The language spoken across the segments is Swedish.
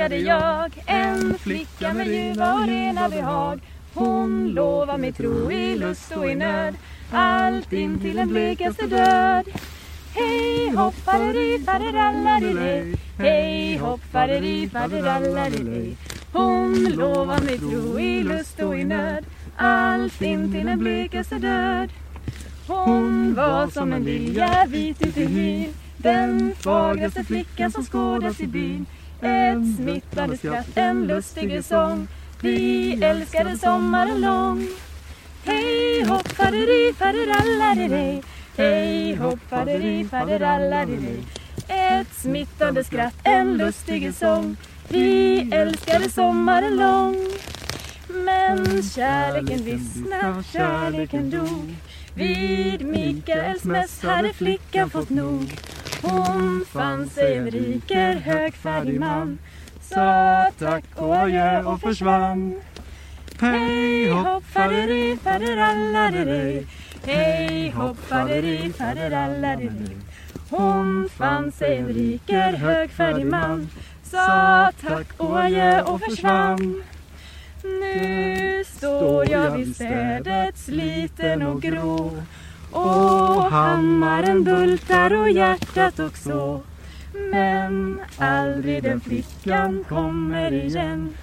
älskade jag en flicka med ljuva och rena behag. Hon lovar mig tro i lust och i nöd, allt in till den blekaste död. Hej hopp faderi faderalladidej, hej hopp faderi faderalladidej. Hon lovar mig tro i lust och i nöd, allt in till den blekaste död. Hon var som en lilja vit uti i hyn, den fagraste flickan som skådas i byn. Ett smittande skratt, en lustig sång, vi älskade sommaren lång. Hej hopp faderi faderalladidej, hej hopp faderi faderalladidej. Ett smittande skratt, en lustig sång, vi älskade sommaren lång. Men kärleken vissna, kärleken dog. Vid Mikaels mäss hade flickan fått nog. Hon fann sig en riker högfärdig man. Sa tack och adjö och försvann. Hej hopp faderi faderalladidej. Hej hopp faderi faderalladidej. Hon fann sig en riker högfärdig man. Sa tack och adjö och försvann. Nu står jag vid städet sliten och grå och hammaren bultar och hjärtat också. Men aldrig den flickan kommer igen.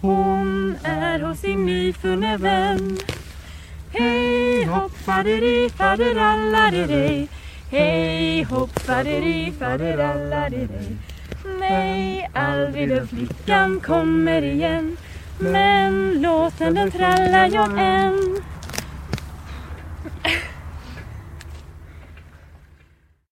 Hon är hos sin nyfunne vän. Hej hopp faderi faderalladidej Hej hopp faderi faderalladidej Nej, aldrig den flickan kommer igen. Men låten den trallar jag än